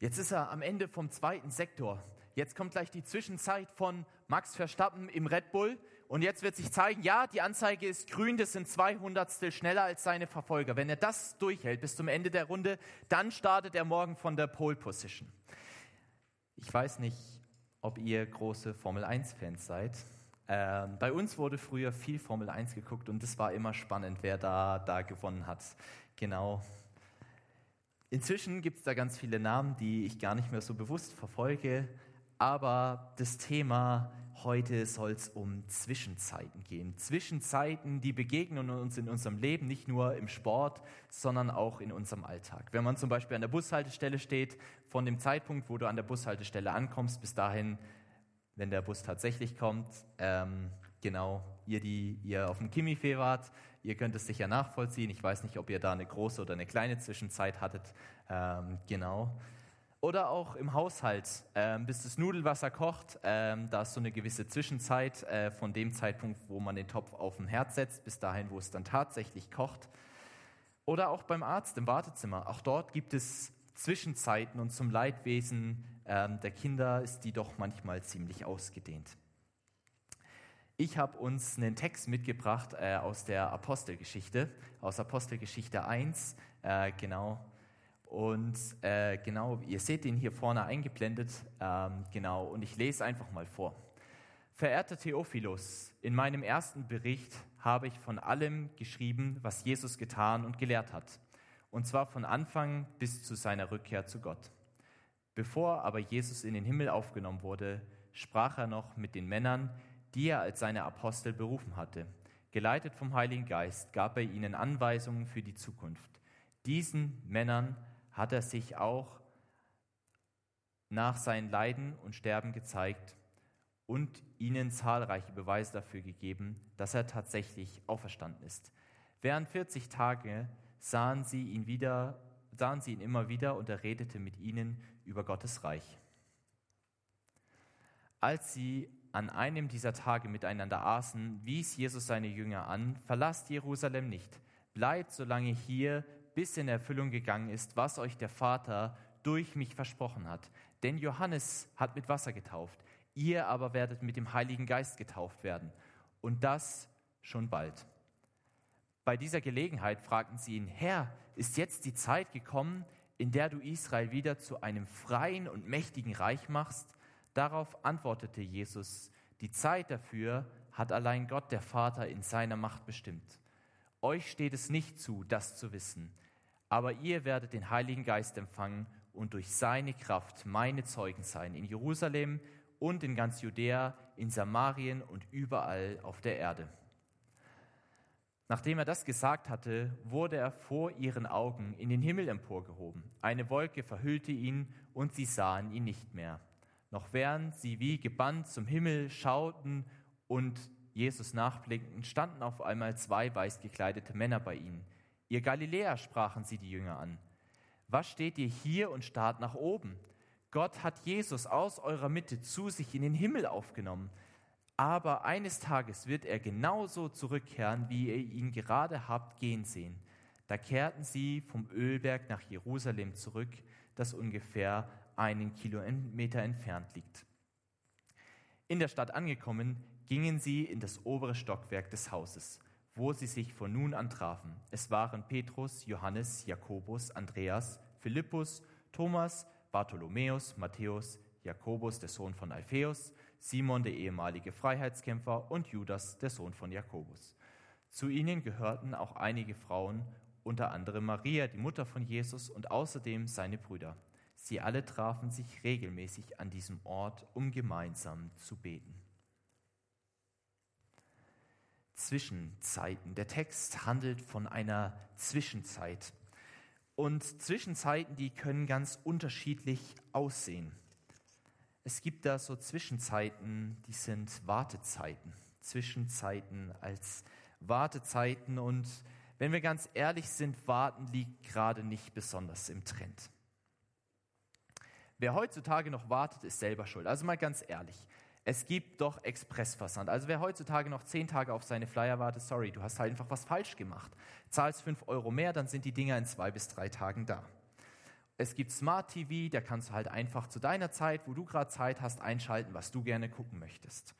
Jetzt ist er am Ende vom zweiten Sektor. Jetzt kommt gleich die Zwischenzeit von Max Verstappen im Red Bull. Und jetzt wird sich zeigen, ja, die Anzeige ist grün, das sind 200 schneller als seine Verfolger. Wenn er das durchhält bis zum Ende der Runde, dann startet er morgen von der Pole Position. Ich weiß nicht, ob ihr große Formel 1-Fans seid. Ähm, bei uns wurde früher viel Formel 1 geguckt und es war immer spannend, wer da, da gewonnen hat. Genau, Inzwischen gibt es da ganz viele Namen, die ich gar nicht mehr so bewusst verfolge, aber das Thema heute soll es um Zwischenzeiten gehen. Zwischenzeiten, die begegnen uns in unserem Leben, nicht nur im Sport, sondern auch in unserem Alltag. Wenn man zum Beispiel an der Bushaltestelle steht, von dem Zeitpunkt, wo du an der Bushaltestelle ankommst, bis dahin, wenn der Bus tatsächlich kommt, ähm, genau, ihr, die ihr auf dem Kimifee wart, Ihr könnt es sicher nachvollziehen. Ich weiß nicht, ob ihr da eine große oder eine kleine Zwischenzeit hattet. Ähm, genau. Oder auch im Haushalt, ähm, bis das Nudelwasser kocht, ähm, da ist so eine gewisse Zwischenzeit äh, von dem Zeitpunkt, wo man den Topf auf den Herd setzt, bis dahin, wo es dann tatsächlich kocht. Oder auch beim Arzt im Wartezimmer. Auch dort gibt es Zwischenzeiten und zum Leidwesen ähm, der Kinder ist die doch manchmal ziemlich ausgedehnt. Ich habe uns einen Text mitgebracht äh, aus der Apostelgeschichte, aus Apostelgeschichte 1, äh, genau. Und äh, genau, ihr seht den hier vorne eingeblendet, ähm, genau. Und ich lese einfach mal vor. Verehrter Theophilus, in meinem ersten Bericht habe ich von allem geschrieben, was Jesus getan und gelehrt hat. Und zwar von Anfang bis zu seiner Rückkehr zu Gott. Bevor aber Jesus in den Himmel aufgenommen wurde, sprach er noch mit den Männern, die er als seine Apostel berufen hatte. Geleitet vom Heiligen Geist gab er ihnen Anweisungen für die Zukunft. Diesen Männern hat er sich auch nach seinen Leiden und Sterben gezeigt und ihnen zahlreiche Beweise dafür gegeben, dass er tatsächlich auferstanden ist. Während 40 Tage sahen sie ihn wieder, sahen sie ihn immer wieder und er redete mit ihnen über Gottes Reich. Als sie an einem dieser Tage miteinander aßen, wies Jesus seine Jünger an, verlasst Jerusalem nicht, bleibt so lange hier, bis in Erfüllung gegangen ist, was euch der Vater durch mich versprochen hat. Denn Johannes hat mit Wasser getauft, ihr aber werdet mit dem Heiligen Geist getauft werden. Und das schon bald. Bei dieser Gelegenheit fragten sie ihn, Herr, ist jetzt die Zeit gekommen, in der du Israel wieder zu einem freien und mächtigen Reich machst? Darauf antwortete Jesus, die Zeit dafür hat allein Gott der Vater in seiner Macht bestimmt. Euch steht es nicht zu, das zu wissen, aber ihr werdet den Heiligen Geist empfangen und durch seine Kraft meine Zeugen sein in Jerusalem und in ganz Judäa, in Samarien und überall auf der Erde. Nachdem er das gesagt hatte, wurde er vor ihren Augen in den Himmel emporgehoben. Eine Wolke verhüllte ihn und sie sahen ihn nicht mehr noch während sie wie gebannt zum Himmel schauten und Jesus nachblickten, standen auf einmal zwei weiß gekleidete Männer bei ihnen. Ihr Galiläer, sprachen sie die Jünger an. Was steht ihr hier und starrt nach oben? Gott hat Jesus aus eurer Mitte zu sich in den Himmel aufgenommen. Aber eines Tages wird er genauso zurückkehren, wie ihr ihn gerade habt gehen sehen. Da kehrten sie vom Ölberg nach Jerusalem zurück, das ungefähr einen Kilometer entfernt liegt. In der Stadt angekommen, gingen sie in das obere Stockwerk des Hauses, wo sie sich von nun an trafen. Es waren Petrus, Johannes, Jakobus, Andreas, Philippus, Thomas, Bartholomäus, Matthäus, Jakobus, der Sohn von Alpheus, Simon, der ehemalige Freiheitskämpfer, und Judas, der Sohn von Jakobus. Zu ihnen gehörten auch einige Frauen, unter anderem Maria, die Mutter von Jesus, und außerdem seine Brüder. Sie alle trafen sich regelmäßig an diesem Ort, um gemeinsam zu beten. Zwischenzeiten. Der Text handelt von einer Zwischenzeit. Und Zwischenzeiten, die können ganz unterschiedlich aussehen. Es gibt da so Zwischenzeiten, die sind Wartezeiten. Zwischenzeiten als Wartezeiten. Und wenn wir ganz ehrlich sind, warten liegt gerade nicht besonders im Trend. Wer heutzutage noch wartet, ist selber schuld. Also mal ganz ehrlich. Es gibt doch Expressversand. Also wer heutzutage noch zehn Tage auf seine Flyer wartet, sorry, du hast halt einfach was falsch gemacht. Zahlst fünf Euro mehr, dann sind die Dinger in zwei bis drei Tagen da. Es gibt Smart TV, da kannst du halt einfach zu deiner Zeit, wo du gerade Zeit hast, einschalten, was du gerne gucken möchtest.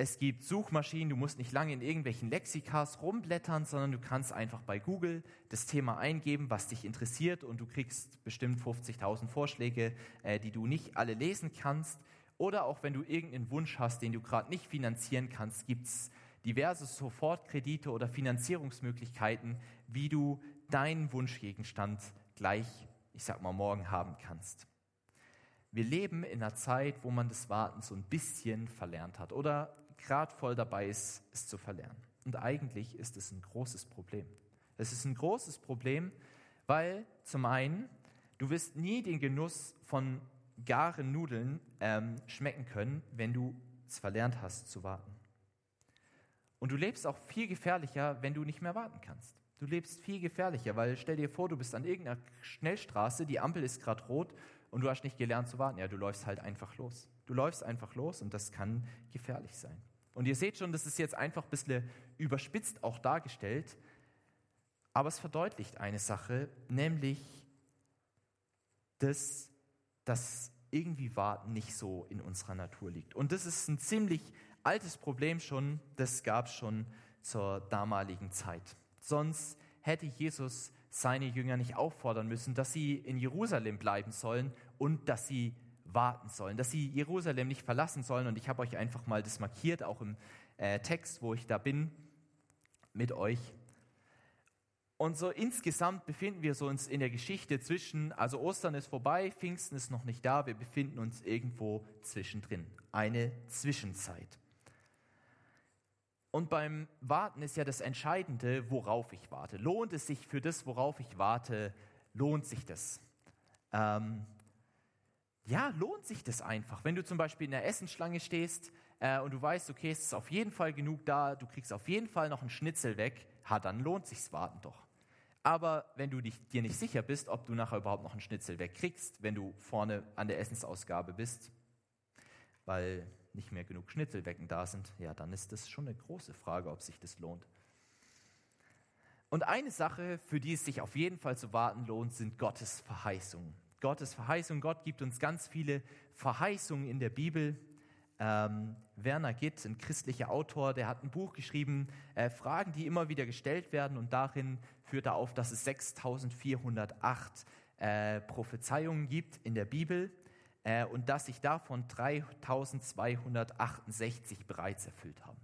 Es gibt Suchmaschinen, du musst nicht lange in irgendwelchen Lexikas rumblättern, sondern du kannst einfach bei Google das Thema eingeben, was dich interessiert und du kriegst bestimmt 50.000 Vorschläge, äh, die du nicht alle lesen kannst. Oder auch wenn du irgendeinen Wunsch hast, den du gerade nicht finanzieren kannst, gibt es diverse Sofortkredite oder Finanzierungsmöglichkeiten, wie du deinen Wunschgegenstand gleich ich sag mal, morgen haben kannst. Wir leben in einer Zeit, wo man das Warten so ein bisschen verlernt hat oder gerade voll dabei ist, es zu verlernen. Und eigentlich ist es ein großes Problem. Es ist ein großes Problem, weil zum einen, du wirst nie den Genuss von garen Nudeln ähm, schmecken können, wenn du es verlernt hast zu warten. Und du lebst auch viel gefährlicher, wenn du nicht mehr warten kannst. Du lebst viel gefährlicher, weil stell dir vor, du bist an irgendeiner Schnellstraße, die Ampel ist gerade rot und du hast nicht gelernt zu warten. Ja, du läufst halt einfach los. Du läufst einfach los und das kann gefährlich sein. Und ihr seht schon, das ist jetzt einfach ein bisschen überspitzt auch dargestellt, aber es verdeutlicht eine Sache, nämlich, dass, dass irgendwie Warten nicht so in unserer Natur liegt. Und das ist ein ziemlich altes Problem schon, das gab es schon zur damaligen Zeit. Sonst hätte Jesus seine Jünger nicht auffordern müssen, dass sie in Jerusalem bleiben sollen und dass sie warten sollen, dass sie Jerusalem nicht verlassen sollen. Und ich habe euch einfach mal das markiert, auch im äh, Text, wo ich da bin, mit euch. Und so insgesamt befinden wir uns in der Geschichte zwischen, also Ostern ist vorbei, Pfingsten ist noch nicht da, wir befinden uns irgendwo zwischendrin. Eine Zwischenzeit. Und beim Warten ist ja das Entscheidende, worauf ich warte. Lohnt es sich für das, worauf ich warte, lohnt sich das? Ähm, ja, lohnt sich das einfach. Wenn du zum Beispiel in der Essensschlange stehst äh, und du weißt, okay, es ist auf jeden Fall genug da, du kriegst auf jeden Fall noch einen Schnitzel weg, ha, dann lohnt sich's Warten doch. Aber wenn du dich, dir nicht sicher bist, ob du nachher überhaupt noch einen Schnitzel wegkriegst, wenn du vorne an der Essensausgabe bist, weil nicht mehr genug Schnitzelwecken da sind, ja, dann ist das schon eine große Frage, ob sich das lohnt. Und eine Sache, für die es sich auf jeden Fall zu warten lohnt, sind Gottes Verheißungen. Gottes Verheißungen. Gott gibt uns ganz viele Verheißungen in der Bibel. Ähm, Werner Gitt, ein christlicher Autor, der hat ein Buch geschrieben, äh, Fragen, die immer wieder gestellt werden. Und darin führt er auf, dass es 6408 äh, Prophezeiungen gibt in der Bibel äh, und dass sich davon 3268 bereits erfüllt haben.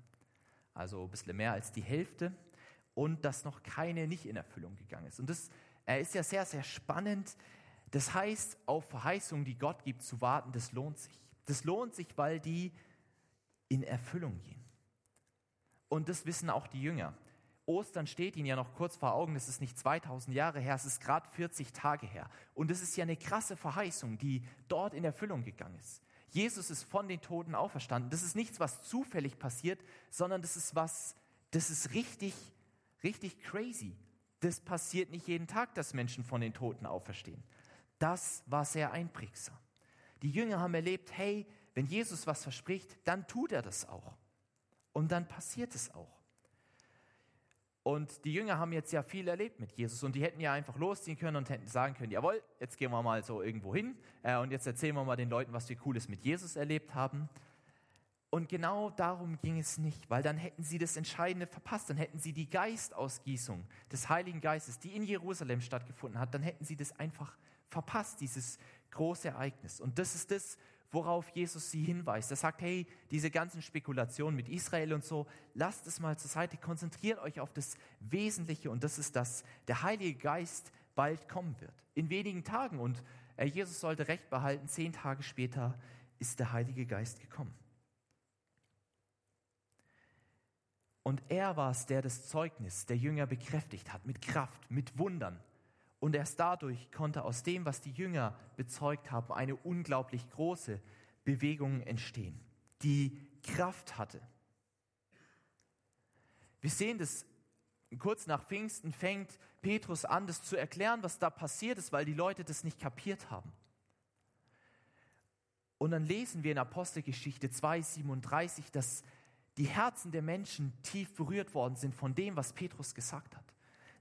Also ein bisschen mehr als die Hälfte und dass noch keine nicht in Erfüllung gegangen ist. Und das äh, ist ja sehr, sehr spannend. Das heißt, auf Verheißungen, die Gott gibt, zu warten, das lohnt sich. Das lohnt sich, weil die in Erfüllung gehen. Und das wissen auch die Jünger. Ostern steht ihnen ja noch kurz vor Augen, das ist nicht 2000 Jahre her, es ist gerade 40 Tage her. Und es ist ja eine krasse Verheißung, die dort in Erfüllung gegangen ist. Jesus ist von den Toten auferstanden. Das ist nichts, was zufällig passiert, sondern das ist was, das ist richtig, richtig crazy. Das passiert nicht jeden Tag, dass Menschen von den Toten auferstehen. Das war sehr einprägsam. Die Jünger haben erlebt, hey, wenn Jesus was verspricht, dann tut er das auch. Und dann passiert es auch. Und die Jünger haben jetzt ja viel erlebt mit Jesus und die hätten ja einfach losziehen können und hätten sagen können, jawohl, jetzt gehen wir mal so irgendwo hin äh, und jetzt erzählen wir mal den Leuten, was wir Cooles mit Jesus erlebt haben. Und genau darum ging es nicht, weil dann hätten sie das Entscheidende verpasst, dann hätten sie die Geistausgießung des Heiligen Geistes, die in Jerusalem stattgefunden hat, dann hätten sie das einfach verpasst, dieses große Ereignis. Und das ist das, worauf Jesus sie hinweist. Er sagt, hey, diese ganzen Spekulationen mit Israel und so, lasst es mal zur Seite, konzentriert euch auf das Wesentliche und das ist, dass der Heilige Geist bald kommen wird. In wenigen Tagen und äh, Jesus sollte recht behalten, zehn Tage später ist der Heilige Geist gekommen. Und er war es, der das Zeugnis der Jünger bekräftigt hat, mit Kraft, mit Wundern. Und erst dadurch konnte aus dem, was die Jünger bezeugt haben, eine unglaublich große Bewegung entstehen, die Kraft hatte. Wir sehen das kurz nach Pfingsten fängt Petrus an, das zu erklären, was da passiert ist, weil die Leute das nicht kapiert haben. Und dann lesen wir in Apostelgeschichte 2,37, dass die Herzen der Menschen tief berührt worden sind von dem, was Petrus gesagt hat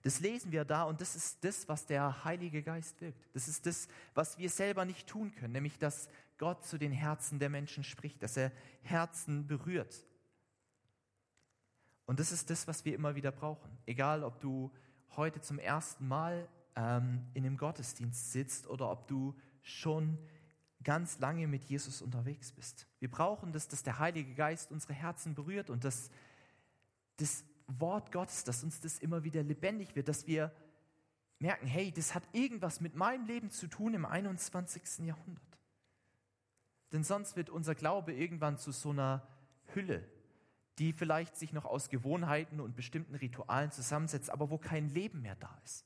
Das lesen wir da und das ist das, was der Heilige Geist wirkt. Das ist das, was wir selber nicht tun können, nämlich dass Gott zu den Herzen der Menschen spricht, dass er Herzen berührt. Und das ist das, was wir immer wieder brauchen. Egal, ob du heute zum ersten Mal ähm, in einem Gottesdienst sitzt oder ob du schon ganz lange mit Jesus unterwegs bist. Wir brauchen das, dass der Heilige Geist unsere Herzen berührt und dass das Wort Gottes, dass uns das immer wieder lebendig wird, dass wir merken, hey, das hat irgendwas mit meinem Leben zu tun im 21. Jahrhundert. Denn sonst wird unser Glaube irgendwann zu so einer Hülle, die vielleicht sich noch aus Gewohnheiten und bestimmten Ritualen zusammensetzt, aber wo kein Leben mehr da ist.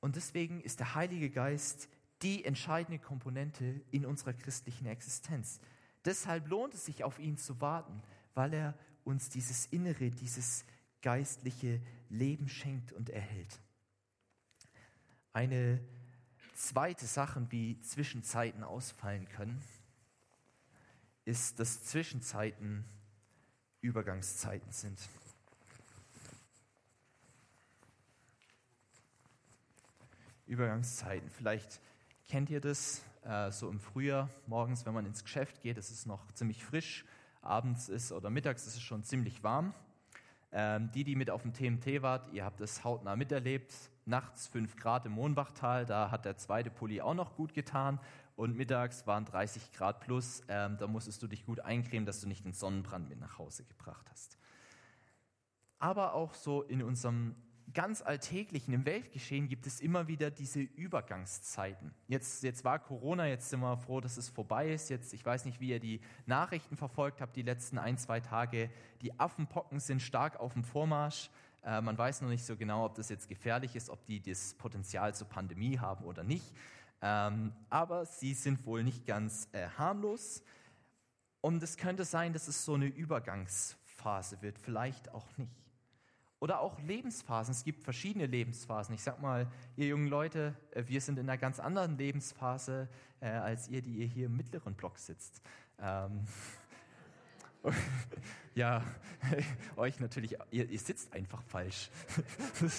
Und deswegen ist der Heilige Geist die entscheidende Komponente in unserer christlichen Existenz. Deshalb lohnt es sich, auf ihn zu warten, weil er uns dieses innere, dieses geistliche Leben schenkt und erhält. Eine zweite Sache, wie Zwischenzeiten ausfallen können, ist, dass Zwischenzeiten Übergangszeiten sind. Übergangszeiten. Vielleicht kennt ihr das äh, so im Frühjahr, morgens, wenn man ins Geschäft geht, es ist noch ziemlich frisch, abends ist oder mittags ist es schon ziemlich warm. Ähm, die, die mit auf dem TMT wart, ihr habt es hautnah miterlebt. Nachts 5 Grad im Mohnbachtal, da hat der zweite Pulli auch noch gut getan. Und mittags waren 30 Grad plus, ähm, da musstest du dich gut eincremen, dass du nicht den Sonnenbrand mit nach Hause gebracht hast. Aber auch so in unserem ganz alltäglichen, im Weltgeschehen gibt es immer wieder diese Übergangszeiten. Jetzt, jetzt war Corona, jetzt sind wir froh, dass es vorbei ist. Jetzt, ich weiß nicht, wie ihr die Nachrichten verfolgt habt, die letzten ein, zwei Tage. Die Affenpocken sind stark auf dem Vormarsch. Äh, man weiß noch nicht so genau, ob das jetzt gefährlich ist, ob die das Potenzial zur Pandemie haben oder nicht. Ähm, aber sie sind wohl nicht ganz äh, harmlos. Und es könnte sein, dass es so eine Übergangsphase wird, vielleicht auch nicht. Oder auch Lebensphasen. Es gibt verschiedene Lebensphasen. Ich sag mal, ihr jungen Leute, äh, wir sind in einer ganz anderen Lebensphase äh, als ihr, die ihr hier im mittleren Block sitzt. Ähm, ja, euch natürlich, ihr, ihr sitzt einfach falsch.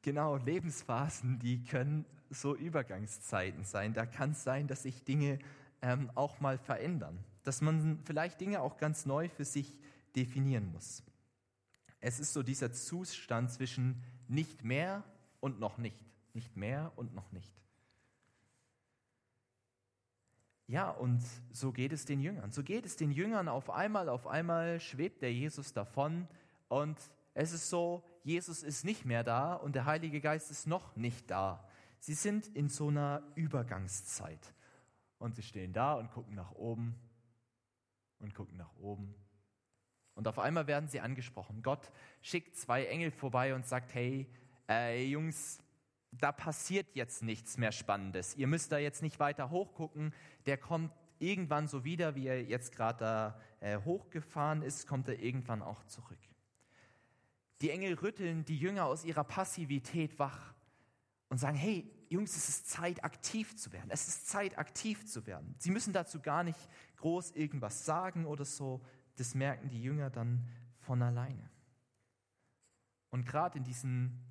genau, Lebensphasen, die können so Übergangszeiten sein. Da kann es sein, dass sich Dinge ähm, auch mal verändern, dass man vielleicht Dinge auch ganz neu für sich definieren muss. Es ist so dieser Zustand zwischen nicht mehr und noch nicht. Nicht mehr und noch nicht. Ja, und so geht es den Jüngern. So geht es den Jüngern auf einmal, auf einmal schwebt der Jesus davon und es ist so, Jesus ist nicht mehr da und der Heilige Geist ist noch nicht da. Sie sind in so einer Übergangszeit. Und sie stehen da und gucken nach oben und gucken nach oben. Und auf einmal werden sie angesprochen. Gott schickt zwei Engel vorbei und sagt, hey, äh, Jungs, da passiert jetzt nichts mehr Spannendes. Ihr müsst da jetzt nicht weiter hochgucken. Der kommt irgendwann so wieder, wie er jetzt gerade da äh, hochgefahren ist, kommt er irgendwann auch zurück. Die Engel rütteln die Jünger aus ihrer Passivität wach und sagen, hey Jungs, es ist Zeit, aktiv zu werden. Es ist Zeit, aktiv zu werden. Sie müssen dazu gar nicht groß irgendwas sagen oder so. Das merken die Jünger dann von alleine. Und gerade in diesen,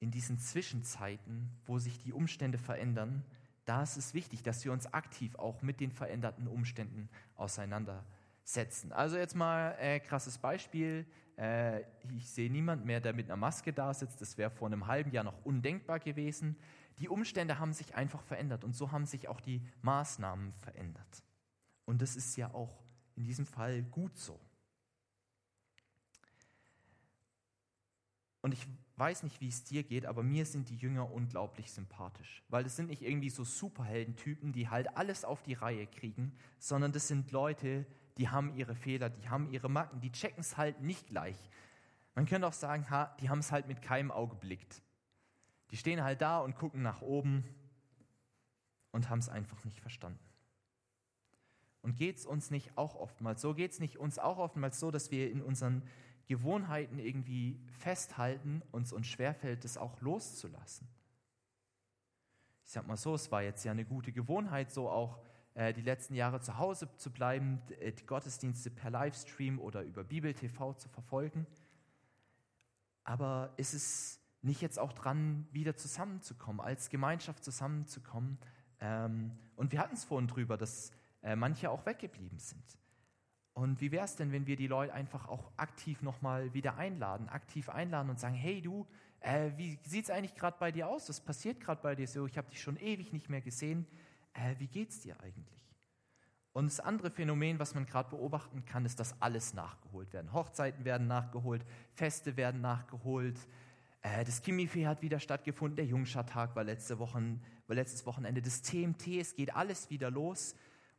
in diesen Zwischenzeiten, wo sich die Umstände verändern, da ist es wichtig, dass wir uns aktiv auch mit den veränderten Umständen auseinandersetzen. Also jetzt mal äh, krasses Beispiel. Äh, ich sehe niemand mehr, der mit einer Maske da sitzt. Das wäre vor einem halben Jahr noch undenkbar gewesen. Die Umstände haben sich einfach verändert und so haben sich auch die Maßnahmen verändert. Und das ist ja auch in diesem Fall gut so. Und ich weiß nicht, wie es dir geht, aber mir sind die Jünger unglaublich sympathisch, weil das sind nicht irgendwie so Superheldentypen, die halt alles auf die Reihe kriegen, sondern das sind Leute, die haben ihre Fehler, die haben ihre Macken, die checken es halt nicht gleich. Man könnte auch sagen, ha, die haben es halt mit keinem Auge blickt. Die stehen halt da und gucken nach oben und haben es einfach nicht verstanden. Und geht es uns nicht auch oftmals so? Geht es nicht uns auch oftmals so, dass wir in unseren Gewohnheiten irgendwie festhalten und uns schwerfällt, es auch loszulassen? Ich sag mal so, es war jetzt ja eine gute Gewohnheit, so auch die letzten Jahre zu Hause zu bleiben, äh, die Gottesdienste per Livestream oder über Bibel TV zu verfolgen. Aber ist es nicht jetzt auch dran, wieder zusammenzukommen, als Gemeinschaft zusammenzukommen? Ähm, und wir hatten es vorhin drüber, dass äh, manche auch weggeblieben sind. Und wie wäre es denn, wenn wir die Leute einfach auch aktiv nochmal wieder einladen, aktiv einladen und sagen, hey du, äh, wie sieht es eigentlich gerade bei dir aus? Was passiert gerade bei dir so? Ich habe dich schon ewig nicht mehr gesehen. Äh, wie es dir eigentlich? Und das andere Phänomen, was man gerade beobachten kann, ist, dass alles nachgeholt werden. Hochzeiten werden nachgeholt, Feste werden nachgeholt. Äh, das Chemiefee hat wieder stattgefunden, der Jungschartag war, letzte Wochen, war letztes Wochenende, das TMT, es geht alles wieder los.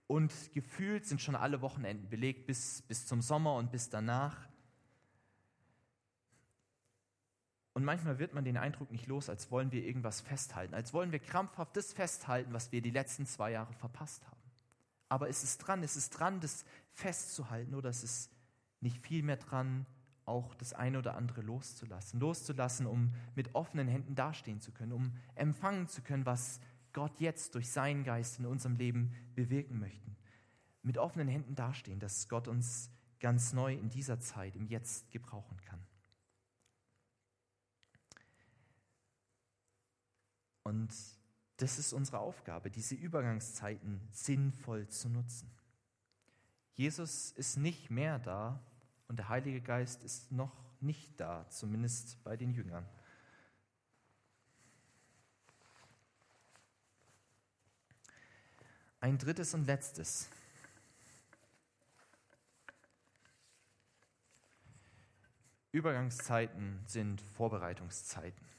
Und gefühlt sind schon alle Wochenenden belegt bis, bis zum Sommer und bis danach. Und manchmal wird man den Eindruck nicht los, als wollen wir irgendwas festhalten, als wollen wir krampfhaft das festhalten, was wir die letzten zwei Jahre verpasst haben. Aber ist es dran, ist es dran, das festzuhalten oder ist es nicht viel mehr dran, auch das eine oder andere loszulassen? Loszulassen, um mit offenen Händen dastehen zu können, um empfangen zu können, was Gott jetzt durch seinen Geist in unserem Leben bewirken möchte. Mit offenen Händen dastehen, dass Gott uns ganz neu in dieser Zeit, im Jetzt gebrauchen kann. Und das ist unsere Aufgabe, diese Übergangszeiten sinnvoll zu nutzen. Jesus ist nicht mehr da und der Heilige Geist ist noch nicht da, zumindest bei den Jüngern. Ein drittes und letztes. Übergangszeiten sind Vorbereitungszeiten.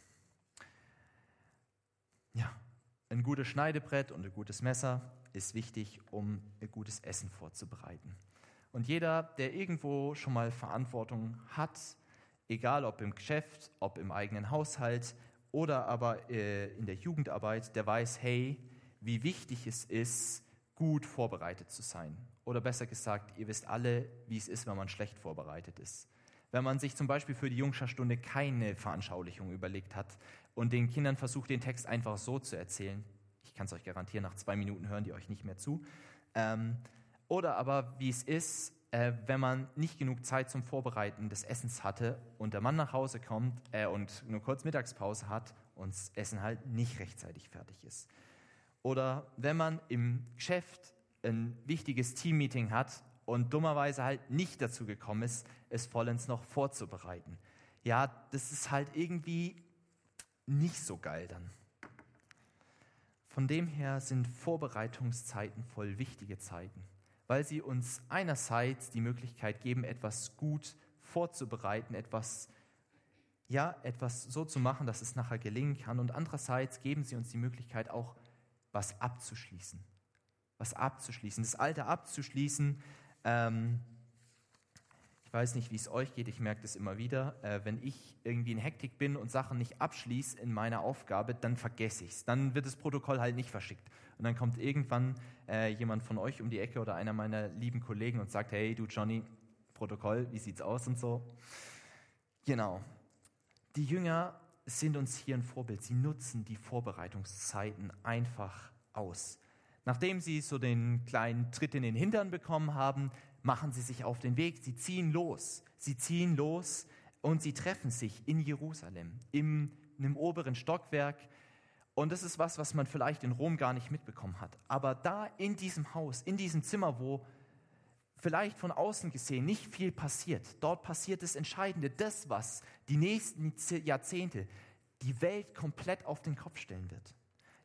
Ja, ein gutes Schneidebrett und ein gutes Messer ist wichtig, um ein gutes Essen vorzubereiten. Und jeder, der irgendwo schon mal Verantwortung hat, egal ob im Geschäft, ob im eigenen Haushalt oder aber äh, in der Jugendarbeit, der weiß, hey, wie wichtig es ist, gut vorbereitet zu sein. Oder besser gesagt, ihr wisst alle, wie es ist, wenn man schlecht vorbereitet ist. Wenn man sich zum Beispiel für die Jungscharstunde keine Veranschaulichung überlegt hat und den Kindern versucht, den Text einfach so zu erzählen, ich kann es euch garantieren, nach zwei Minuten hören die euch nicht mehr zu. Ähm, oder aber wie es ist, äh, wenn man nicht genug Zeit zum Vorbereiten des Essens hatte und der Mann nach Hause kommt äh, und nur kurz Mittagspause hat und das Essen halt nicht rechtzeitig fertig ist. Oder wenn man im Geschäft ein wichtiges Teammeeting hat und dummerweise halt nicht dazu gekommen ist, es vollends noch vorzubereiten. Ja, das ist halt irgendwie nicht so geil dann. Von dem her sind Vorbereitungszeiten voll wichtige Zeiten, weil sie uns einerseits die Möglichkeit geben, etwas gut vorzubereiten, etwas ja, etwas so zu machen, dass es nachher gelingen kann und andererseits geben sie uns die Möglichkeit auch was abzuschließen. Was abzuschließen, das Alte abzuschließen. Ähm, ich weiß nicht, wie es euch geht, ich merke das immer wieder. Äh, wenn ich irgendwie in Hektik bin und Sachen nicht abschließe in meiner Aufgabe, dann vergesse ich es. Dann wird das Protokoll halt nicht verschickt. Und dann kommt irgendwann äh, jemand von euch um die Ecke oder einer meiner lieben Kollegen und sagt, hey du Johnny, Protokoll, wie sieht's aus und so. Genau. Die Jünger sind uns hier ein Vorbild. Sie nutzen die Vorbereitungszeiten einfach aus. Nachdem sie so den kleinen Tritt in den Hintern bekommen haben, machen sie sich auf den Weg. Sie ziehen los. Sie ziehen los und sie treffen sich in Jerusalem, im, im oberen Stockwerk. Und das ist was, was man vielleicht in Rom gar nicht mitbekommen hat. Aber da in diesem Haus, in diesem Zimmer, wo vielleicht von außen gesehen nicht viel passiert. Dort passiert das Entscheidende, das, was die nächsten Jahrzehnte die Welt komplett auf den Kopf stellen wird.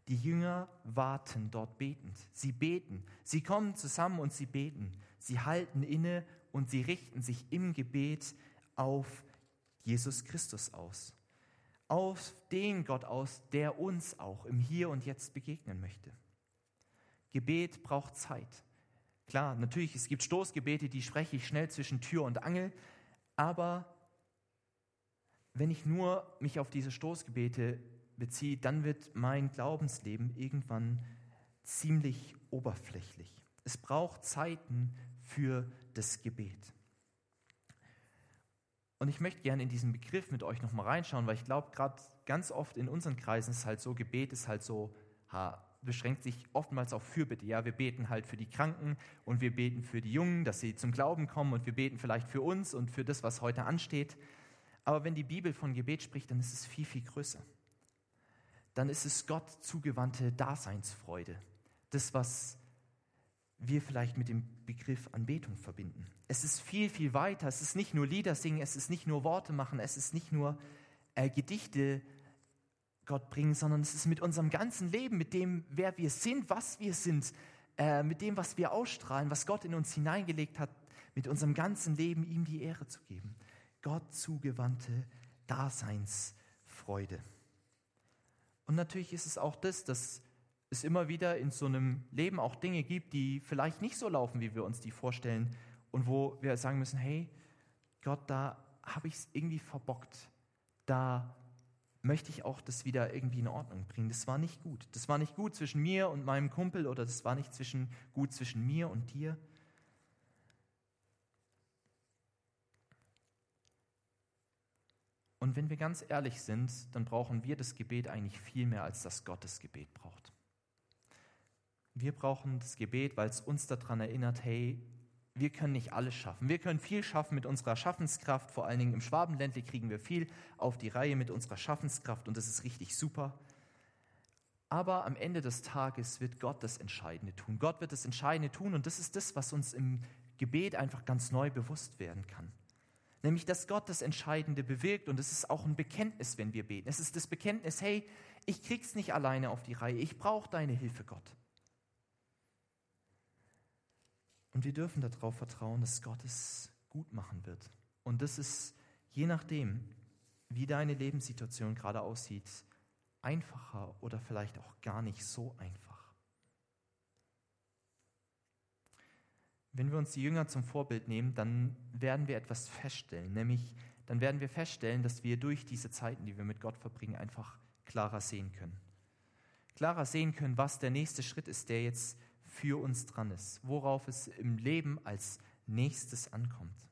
Die Jünger warten dort betend. Sie beten. Sie kommen zusammen und sie beten. Sie halten inne und sie richten sich im Gebet auf Jesus Christus aus. Auf den Gott aus, der uns auch im Hier und Jetzt begegnen möchte. Gebet braucht Zeit. Klar, natürlich, es gibt Stoßgebete, die spreche ich schnell zwischen Tür und Angel, aber wenn ich nur mich auf diese Stoßgebete beziehe, dann wird mein Glaubensleben irgendwann ziemlich oberflächlich. Es braucht Zeiten für das Gebet. Und ich möchte gerne in diesen Begriff mit euch nochmal reinschauen, weil ich glaube, gerade ganz oft in unseren Kreisen ist halt so, Gebet ist halt so beschränkt sich oftmals auf Fürbitte. Ja, wir beten halt für die Kranken und wir beten für die Jungen, dass sie zum Glauben kommen und wir beten vielleicht für uns und für das, was heute ansteht. Aber wenn die Bibel von Gebet spricht, dann ist es viel, viel größer. Dann ist es Gott zugewandte Daseinsfreude. Das, was wir vielleicht mit dem Begriff Anbetung verbinden. Es ist viel, viel weiter. Es ist nicht nur Lieder singen, es ist nicht nur Worte machen, es ist nicht nur äh, Gedichte Gott bringen, sondern es ist mit unserem ganzen Leben, mit dem, wer wir sind, was wir sind, äh, mit dem, was wir ausstrahlen, was Gott in uns hineingelegt hat, mit unserem ganzen Leben ihm die Ehre zu geben. Gott zugewandte Daseinsfreude. Und natürlich ist es auch das, dass es immer wieder in so einem Leben auch Dinge gibt, die vielleicht nicht so laufen, wie wir uns die vorstellen und wo wir sagen müssen, hey, Gott, da habe ich es irgendwie verbockt. Da möchte ich auch das wieder irgendwie in Ordnung bringen. Das war nicht gut. Das war nicht gut zwischen mir und meinem Kumpel oder das war nicht zwischen, gut zwischen mir und dir. Und wenn wir ganz ehrlich sind, dann brauchen wir das Gebet eigentlich viel mehr, als das Gottes Gebet braucht. Wir brauchen das Gebet, weil es uns daran erinnert, hey, wir können nicht alles schaffen. Wir können viel schaffen mit unserer Schaffenskraft. Vor allen Dingen im Schwabenländle kriegen wir viel auf die Reihe mit unserer Schaffenskraft und das ist richtig super. Aber am Ende des Tages wird Gott das Entscheidende tun. Gott wird das Entscheidende tun und das ist das, was uns im Gebet einfach ganz neu bewusst werden kann. Nämlich, dass Gott das Entscheidende bewirkt und es ist auch ein Bekenntnis, wenn wir beten. Es ist das Bekenntnis, hey, ich krieg's nicht alleine auf die Reihe, ich brauche deine Hilfe, Gott. Und wir dürfen darauf vertrauen, dass Gott es gut machen wird. Und das ist je nachdem, wie deine Lebenssituation gerade aussieht, einfacher oder vielleicht auch gar nicht so einfach. Wenn wir uns die Jünger zum Vorbild nehmen, dann werden wir etwas feststellen, nämlich dann werden wir feststellen, dass wir durch diese Zeiten, die wir mit Gott verbringen, einfach klarer sehen können. Klarer sehen können, was der nächste Schritt ist, der jetzt für uns dran ist, worauf es im Leben als nächstes ankommt.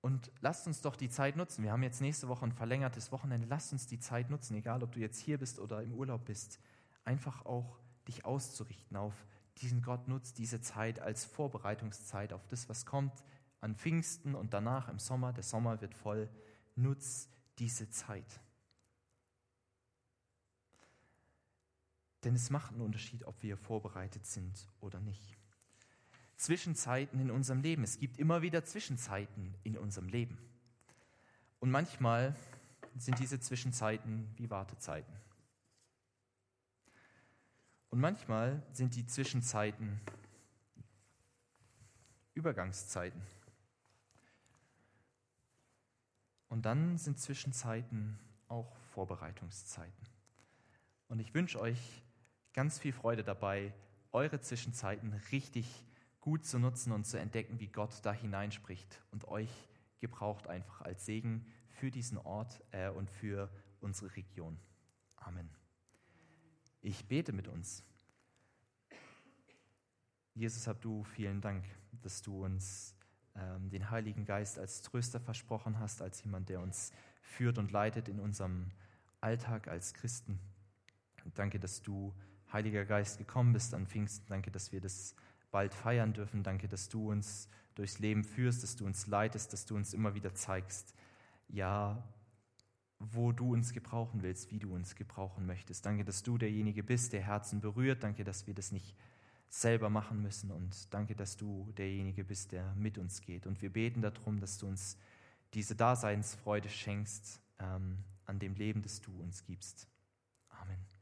Und lasst uns doch die Zeit nutzen. Wir haben jetzt nächste Woche ein verlängertes Wochenende. Lasst uns die Zeit nutzen, egal ob du jetzt hier bist oder im Urlaub bist, einfach auch dich auszurichten auf diesen Gott nutzt diese Zeit als Vorbereitungszeit auf das, was kommt an Pfingsten und danach im Sommer. Der Sommer wird voll. Nutz diese Zeit. Denn es macht einen Unterschied, ob wir vorbereitet sind oder nicht. Zwischenzeiten in unserem Leben. Es gibt immer wieder Zwischenzeiten in unserem Leben. Und manchmal sind diese Zwischenzeiten wie Wartezeiten. Und manchmal sind die Zwischenzeiten Übergangszeiten. Und dann sind Zwischenzeiten auch Vorbereitungszeiten. Und ich wünsche euch ganz viel Freude dabei, eure Zwischenzeiten richtig gut zu nutzen und zu entdecken, wie Gott da hineinspricht und euch gebraucht einfach als Segen für diesen Ort äh, und für unsere Region. Amen. Ich bete mit uns. Jesus, hab du vielen Dank, dass du uns ähm, den Heiligen Geist als Tröster versprochen hast, als jemand, der uns führt und leitet in unserem Alltag als Christen. Danke, dass du Heiliger Geist, gekommen bist an Pfingsten. Danke, dass wir das bald feiern dürfen. Danke, dass du uns durchs Leben führst, dass du uns leitest, dass du uns immer wieder zeigst, ja, wo du uns gebrauchen willst, wie du uns gebrauchen möchtest. Danke, dass du derjenige bist, der Herzen berührt. Danke, dass wir das nicht selber machen müssen. Und danke, dass du derjenige bist, der mit uns geht. Und wir beten darum, dass du uns diese Daseinsfreude schenkst ähm, an dem Leben, das du uns gibst. Amen.